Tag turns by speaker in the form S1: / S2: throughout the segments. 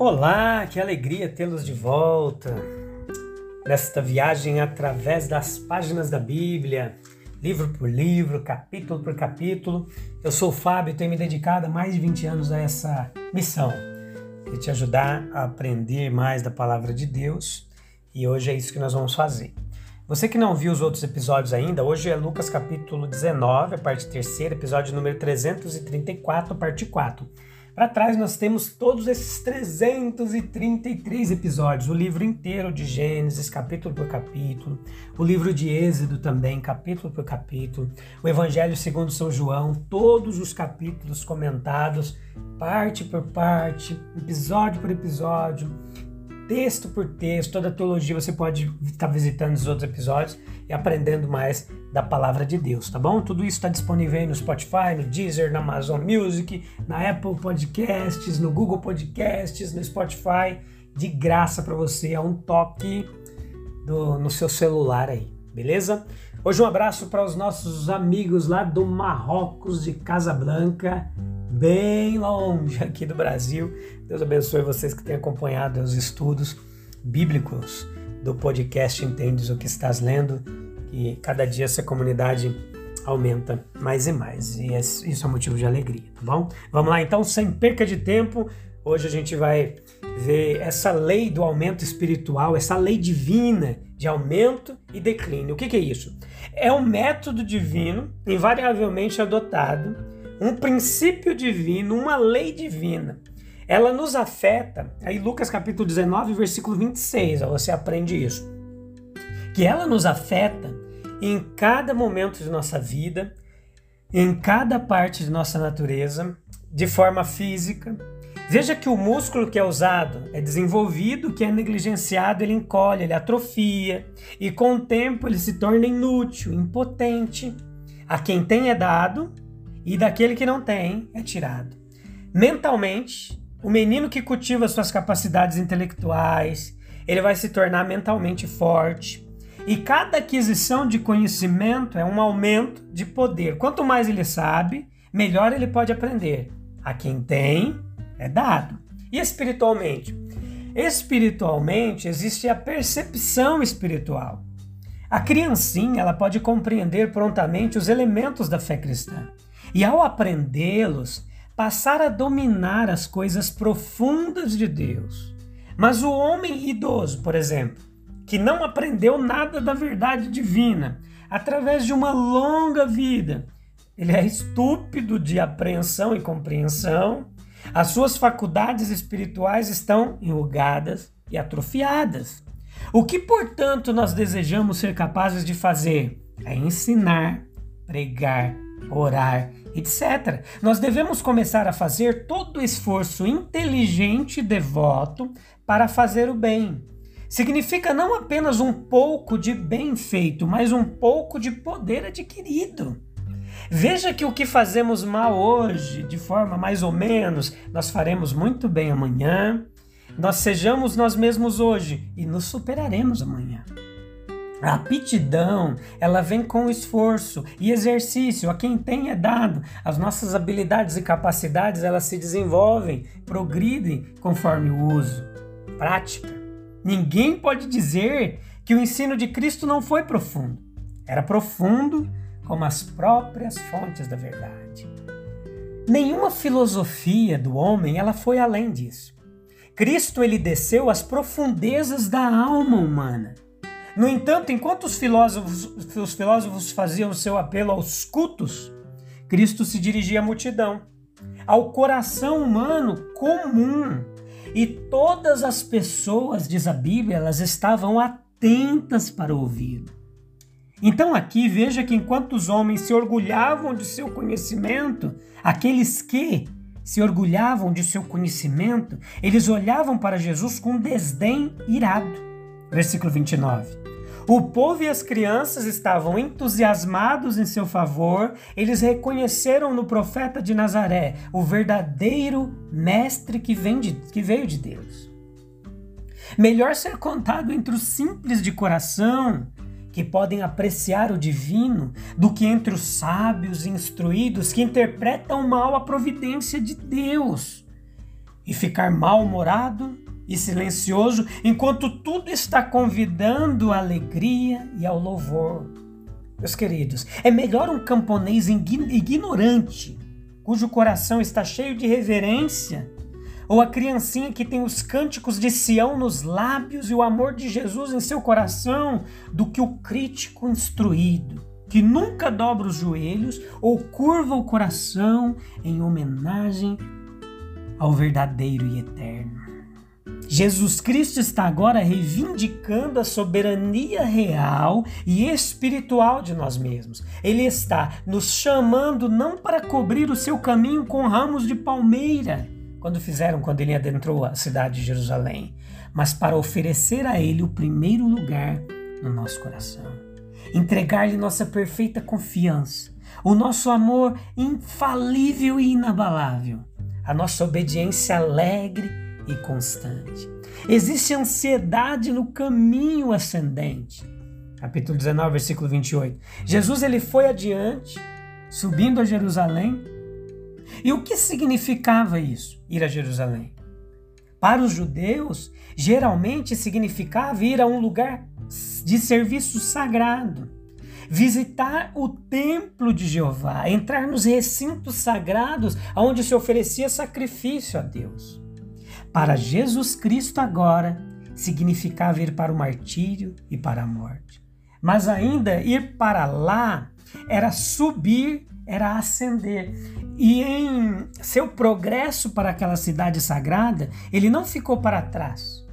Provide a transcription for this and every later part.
S1: Olá, que alegria tê-los de volta nesta viagem através das páginas da Bíblia, livro por livro, capítulo por capítulo. Eu sou o Fábio e tenho me dedicado há mais de 20 anos a essa missão de te ajudar a aprender mais da palavra de Deus e hoje é isso que nós vamos fazer. Você que não viu os outros episódios ainda, hoje é Lucas capítulo 19, a parte terceira, episódio número 334, parte 4. Para trás nós temos todos esses 333 episódios, o livro inteiro de Gênesis, capítulo por capítulo, o livro de Êxodo também, capítulo por capítulo, o Evangelho segundo São João, todos os capítulos comentados, parte por parte, episódio por episódio, texto por texto, toda a teologia você pode estar visitando os outros episódios e aprendendo mais da palavra de Deus, tá bom? Tudo isso está disponível aí no Spotify, no Deezer, na Amazon Music, na Apple Podcasts, no Google Podcasts, no Spotify, de graça para você, é um toque do, no seu celular aí, beleza? Hoje um abraço para os nossos amigos lá do Marrocos de Casablanca, bem longe aqui do Brasil. Deus abençoe vocês que têm acompanhado os estudos bíblicos do podcast Entendes o que estás lendo e cada dia essa comunidade aumenta mais e mais e isso é motivo de alegria, tá bom? Vamos lá então, sem perca de tempo, hoje a gente vai ver essa lei do aumento espiritual, essa lei divina de aumento e declínio. O que, que é isso? É um método divino invariavelmente adotado um princípio divino, uma lei divina. Ela nos afeta, aí Lucas capítulo 19, versículo 26, ó, você aprende isso. Que ela nos afeta em cada momento de nossa vida, em cada parte de nossa natureza, de forma física. Veja que o músculo que é usado é desenvolvido, que é negligenciado, ele encolhe, ele atrofia, e com o tempo ele se torna inútil, impotente. A quem tem é dado, e daquele que não tem é tirado. Mentalmente, o menino que cultiva suas capacidades intelectuais, ele vai se tornar mentalmente forte. E cada aquisição de conhecimento é um aumento de poder. Quanto mais ele sabe, melhor ele pode aprender. A quem tem, é dado. E espiritualmente? Espiritualmente existe a percepção espiritual. A criancinha ela pode compreender prontamente os elementos da fé cristã e ao aprendê-los, passar a dominar as coisas profundas de Deus. Mas o homem idoso, por exemplo, que não aprendeu nada da verdade divina, através de uma longa vida, ele é estúpido de apreensão e compreensão, as suas faculdades espirituais estão enrugadas e atrofiadas. O que, portanto, nós desejamos ser capazes de fazer é ensinar, pregar, orar etc. Nós devemos começar a fazer todo o esforço inteligente e devoto para fazer o bem. Significa não apenas um pouco de bem feito, mas um pouco de poder adquirido. Veja que o que fazemos mal hoje, de forma mais ou menos, nós faremos muito bem amanhã. Nós sejamos nós mesmos hoje e nos superaremos amanhã. A aptidão, ela vem com esforço e exercício. A quem tem é dado. As nossas habilidades e capacidades, elas se desenvolvem, progridem conforme o uso. Prática. Ninguém pode dizer que o ensino de Cristo não foi profundo. Era profundo como as próprias fontes da verdade. Nenhuma filosofia do homem, ela foi além disso. Cristo ele desceu às profundezas da alma humana no entanto, enquanto os filósofos, os filósofos faziam seu apelo aos cultos, Cristo se dirigia à multidão, ao coração humano comum. E todas as pessoas, diz a Bíblia, elas estavam atentas para ouvi-lo. Então aqui veja que enquanto os homens se orgulhavam de seu conhecimento, aqueles que se orgulhavam de seu conhecimento, eles olhavam para Jesus com desdém irado. Versículo 29. O povo e as crianças estavam entusiasmados em seu favor, eles reconheceram no profeta de Nazaré o verdadeiro mestre que, de, que veio de Deus. Melhor ser contado entre os simples de coração, que podem apreciar o divino, do que entre os sábios e instruídos que interpretam mal a providência de Deus. E ficar mal-humorado e silencioso enquanto tudo está convidando à alegria e ao louvor. Meus queridos, é melhor um camponês ignorante, cujo coração está cheio de reverência, ou a criancinha que tem os cânticos de Sião nos lábios e o amor de Jesus em seu coração, do que o crítico instruído, que nunca dobra os joelhos ou curva o coração em homenagem ao verdadeiro e eterno. Jesus Cristo está agora reivindicando a soberania real e espiritual de nós mesmos. Ele está nos chamando não para cobrir o seu caminho com ramos de palmeira, quando fizeram quando ele adentrou a cidade de Jerusalém, mas para oferecer a ele o primeiro lugar no nosso coração. Entregar-lhe nossa perfeita confiança, o nosso amor infalível e inabalável, a nossa obediência alegre e constante. Existe ansiedade no caminho ascendente. Capítulo 19, versículo 28. Jesus ele foi adiante, subindo a Jerusalém. E o que significava isso, ir a Jerusalém? Para os judeus, geralmente significava ir a um lugar de serviço sagrado, visitar o templo de Jeová, entrar nos recintos sagrados onde se oferecia sacrifício a Deus. Para Jesus Cristo agora significava ir para o martírio e para a morte. Mas ainda ir para lá era subir, era ascender. E em seu progresso para aquela cidade sagrada, ele não ficou para trás,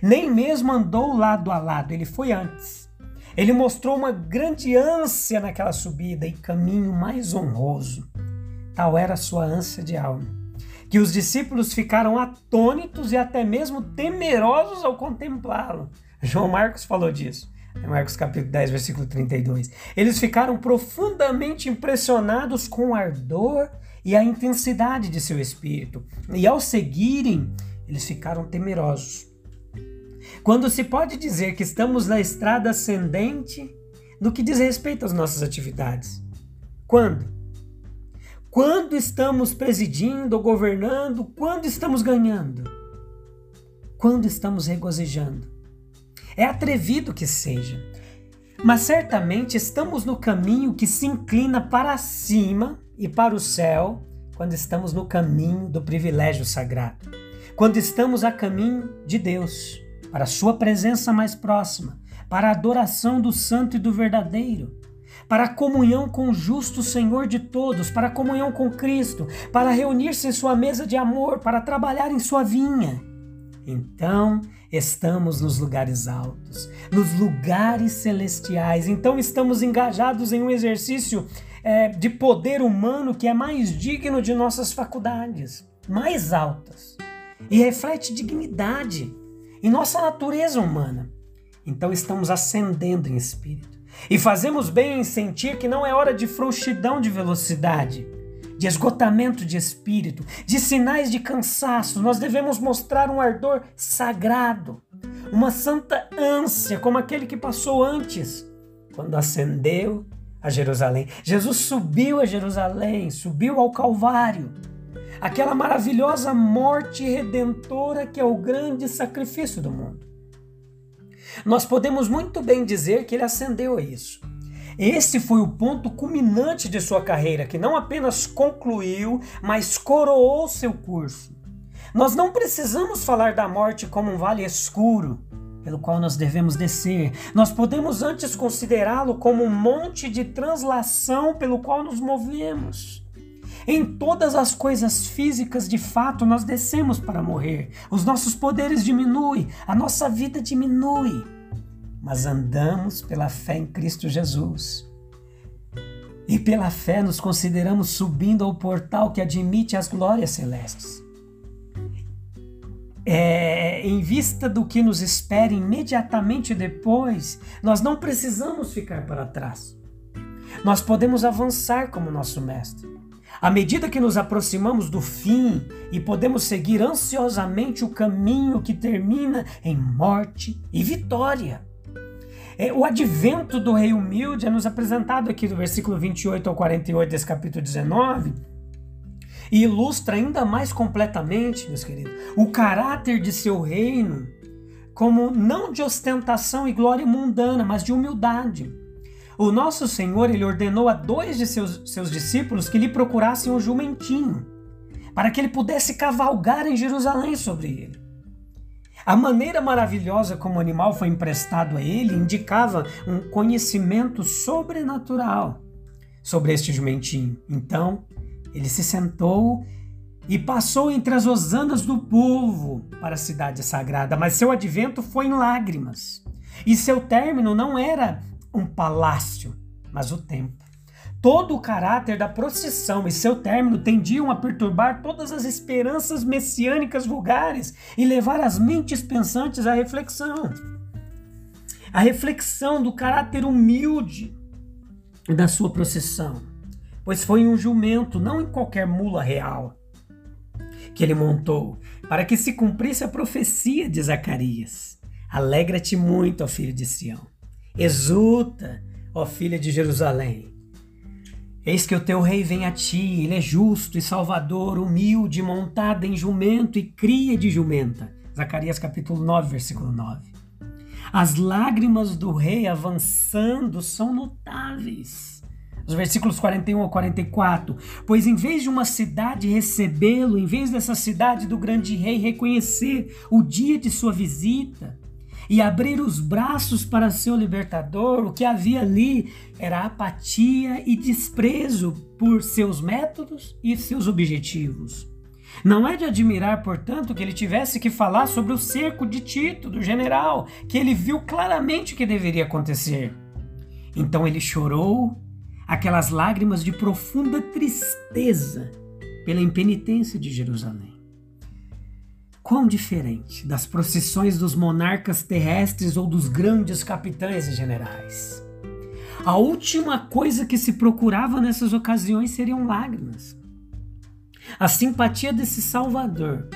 S1: nem mesmo andou lado a lado, ele foi antes. Ele mostrou uma grande ânsia naquela subida e caminho mais honroso. Tal era sua ânsia de alma que os discípulos ficaram atônitos e até mesmo temerosos ao contemplá-lo. João Marcos falou disso. Marcos capítulo 10, versículo 32. Eles ficaram profundamente impressionados com o ardor e a intensidade de seu espírito. E ao seguirem, eles ficaram temerosos. Quando se pode dizer que estamos na estrada ascendente no que diz respeito às nossas atividades? Quando? Quando estamos presidindo ou governando? Quando estamos ganhando? Quando estamos regozijando? É atrevido que seja, mas certamente estamos no caminho que se inclina para cima e para o céu quando estamos no caminho do privilégio sagrado, quando estamos a caminho de Deus, para a Sua presença mais próxima, para a adoração do Santo e do Verdadeiro para a comunhão com o justo Senhor de todos, para a comunhão com Cristo, para reunir-se em sua mesa de amor, para trabalhar em sua vinha. Então estamos nos lugares altos, nos lugares celestiais. Então estamos engajados em um exercício é, de poder humano que é mais digno de nossas faculdades, mais altas, e reflete dignidade em nossa natureza humana. Então estamos ascendendo em espírito. E fazemos bem em sentir que não é hora de frouxidão de velocidade, de esgotamento de espírito, de sinais de cansaço. Nós devemos mostrar um ardor sagrado, uma santa ânsia, como aquele que passou antes, quando ascendeu a Jerusalém. Jesus subiu a Jerusalém, subiu ao Calvário. Aquela maravilhosa morte redentora que é o grande sacrifício do mundo. Nós podemos muito bem dizer que ele ascendeu a isso. Esse foi o ponto culminante de sua carreira, que não apenas concluiu, mas coroou seu curso. Nós não precisamos falar da morte como um vale escuro pelo qual nós devemos descer. Nós podemos antes considerá-lo como um monte de translação pelo qual nos movemos. Em todas as coisas físicas, de fato, nós descemos para morrer. Os nossos poderes diminuem, a nossa vida diminui. mas andamos pela fé em Cristo Jesus. E pela fé nos consideramos subindo ao portal que admite as glórias celestes. É, em vista do que nos espera imediatamente depois, nós não precisamos ficar para trás. Nós podemos avançar como nosso Mestre. À medida que nos aproximamos do fim e podemos seguir ansiosamente o caminho que termina em morte e vitória. É, o advento do Rei Humilde é nos apresentado aqui do versículo 28 ao 48 desse capítulo 19 e ilustra ainda mais completamente, meus queridos, o caráter de seu reino como não de ostentação e glória mundana, mas de humildade. O nosso Senhor ele ordenou a dois de seus, seus discípulos que lhe procurassem um jumentinho, para que ele pudesse cavalgar em Jerusalém sobre ele. A maneira maravilhosa como o animal foi emprestado a ele indicava um conhecimento sobrenatural sobre este jumentinho. Então, ele se sentou e passou entre as hosanas do povo para a cidade sagrada, mas seu advento foi em lágrimas. E seu término não era um palácio, mas o templo. Todo o caráter da procissão e seu término tendiam a perturbar todas as esperanças messiânicas vulgares e levar as mentes pensantes à reflexão. A reflexão do caráter humilde da sua procissão, pois foi um jumento, não em qualquer mula real, que ele montou, para que se cumprisse a profecia de Zacarias. Alegra-te muito, ó filho de Sião. Exulta, ó filha de Jerusalém. Eis que o teu rei vem a ti, ele é justo e salvador, humilde, montado em jumento e cria de jumenta. Zacarias capítulo 9, versículo 9. As lágrimas do rei avançando são notáveis. Os versículos 41 a 44. Pois em vez de uma cidade recebê-lo, em vez dessa cidade do grande rei reconhecer o dia de sua visita, e abrir os braços para seu libertador, o que havia ali era apatia e desprezo por seus métodos e seus objetivos. Não é de admirar, portanto, que ele tivesse que falar sobre o cerco de Tito, do general, que ele viu claramente o que deveria acontecer. Então ele chorou aquelas lágrimas de profunda tristeza pela impenitência de Jerusalém. Quão diferente das procissões dos monarcas terrestres ou dos grandes capitães e generais. A última coisa que se procurava nessas ocasiões seriam lágrimas. A simpatia desse Salvador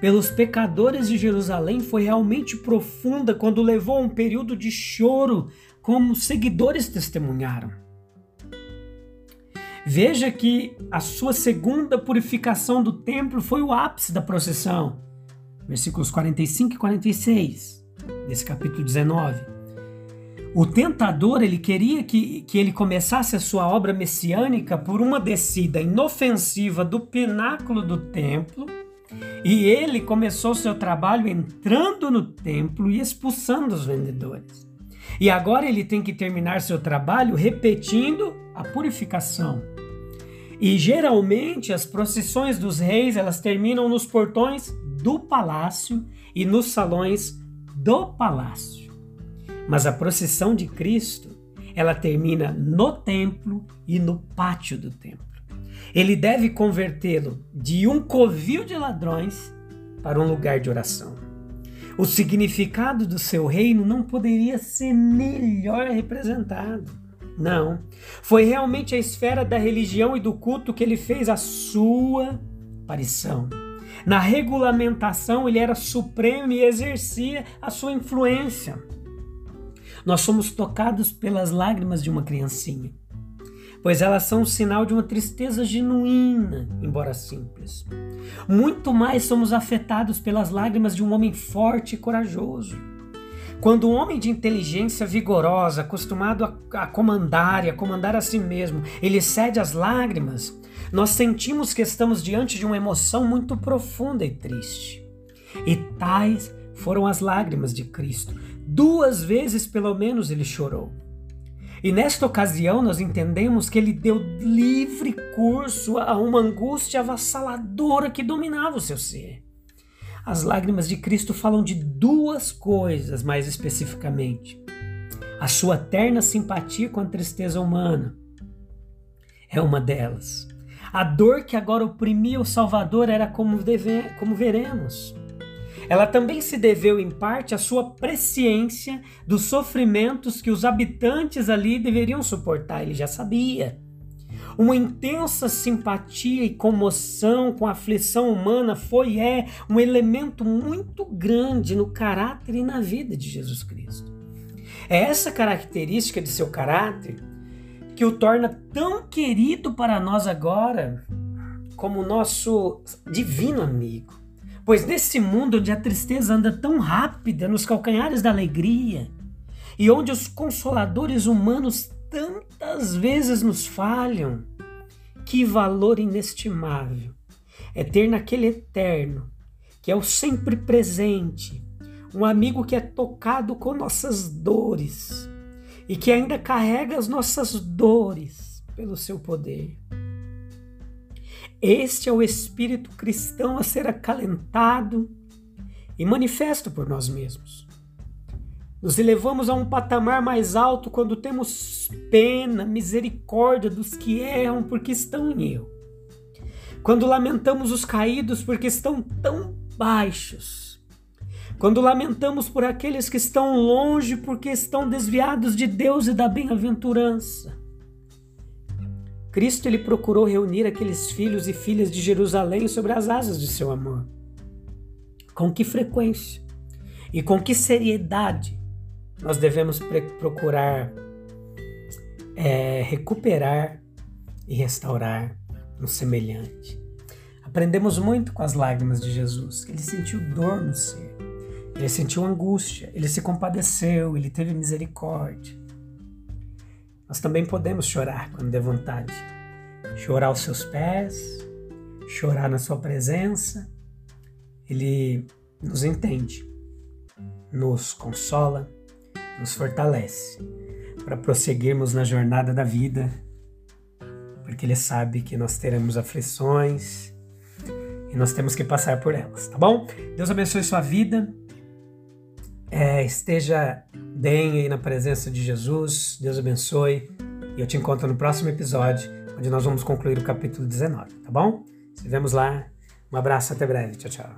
S1: pelos pecadores de Jerusalém foi realmente profunda quando levou a um período de choro, como seguidores testemunharam. Veja que a sua segunda purificação do templo foi o ápice da procissão versículos 45 e 46 desse capítulo 19. O tentador, ele queria que, que ele começasse a sua obra messiânica por uma descida inofensiva do pináculo do templo, e ele começou seu trabalho entrando no templo e expulsando os vendedores. E agora ele tem que terminar seu trabalho repetindo a purificação. E geralmente as procissões dos reis, elas terminam nos portões do palácio e nos salões do palácio. Mas a procissão de Cristo, ela termina no templo e no pátio do templo. Ele deve convertê-lo de um covil de ladrões para um lugar de oração. O significado do seu reino não poderia ser melhor representado. Não. Foi realmente a esfera da religião e do culto que ele fez a sua aparição. Na regulamentação, ele era supremo e exercia a sua influência. Nós somos tocados pelas lágrimas de uma criancinha, pois elas são um sinal de uma tristeza genuína, embora simples. Muito mais somos afetados pelas lágrimas de um homem forte e corajoso. Quando um homem de inteligência vigorosa, acostumado a, comandar e a comandar a si mesmo, ele cede às lágrimas, nós sentimos que estamos diante de uma emoção muito profunda e triste. E tais foram as lágrimas de Cristo. Duas vezes, pelo menos, ele chorou. E nesta ocasião nós entendemos que ele deu livre curso a uma angústia avassaladora que dominava o seu ser. As lágrimas de Cristo falam de duas coisas mais especificamente: A sua terna simpatia com a tristeza humana é uma delas. A dor que agora oprimia o Salvador era como, deve, como veremos. Ela também se deveu em parte à sua presciência dos sofrimentos que os habitantes ali deveriam suportar, ele já sabia. Uma intensa simpatia e comoção com a aflição humana foi é um elemento muito grande no caráter e na vida de Jesus Cristo. É essa característica de seu caráter que o torna tão querido para nós agora como nosso divino amigo. Pois nesse mundo onde a tristeza anda tão rápida nos calcanhares da alegria e onde os consoladores humanos tantas vezes nos falham, que valor inestimável é ter naquele eterno, que é o sempre presente, um amigo que é tocado com nossas dores e que ainda carrega as nossas dores pelo seu poder. Este é o espírito cristão a ser acalentado e manifesto por nós mesmos. Nos elevamos a um patamar mais alto quando temos pena, misericórdia dos que erram porque estão em erro. Quando lamentamos os caídos porque estão tão baixos. Quando lamentamos por aqueles que estão longe porque estão desviados de Deus e da bem-aventurança. Cristo ele procurou reunir aqueles filhos e filhas de Jerusalém sobre as asas de seu amor. Com que frequência e com que seriedade nós devemos procurar é, recuperar e restaurar um semelhante. Aprendemos muito com as lágrimas de Jesus, que ele sentiu dor no ser, ele sentiu angústia, ele se compadeceu, ele teve misericórdia. Nós também podemos chorar quando der vontade, chorar aos seus pés, chorar na sua presença. Ele nos entende, nos consola, nos fortalece para prosseguirmos na jornada da vida, porque Ele sabe que nós teremos aflições e nós temos que passar por elas, tá bom? Deus abençoe sua vida, é, esteja bem aí na presença de Jesus, Deus abençoe e eu te encontro no próximo episódio, onde nós vamos concluir o capítulo 19, tá bom? Se vemos lá, um abraço, até breve, tchau, tchau.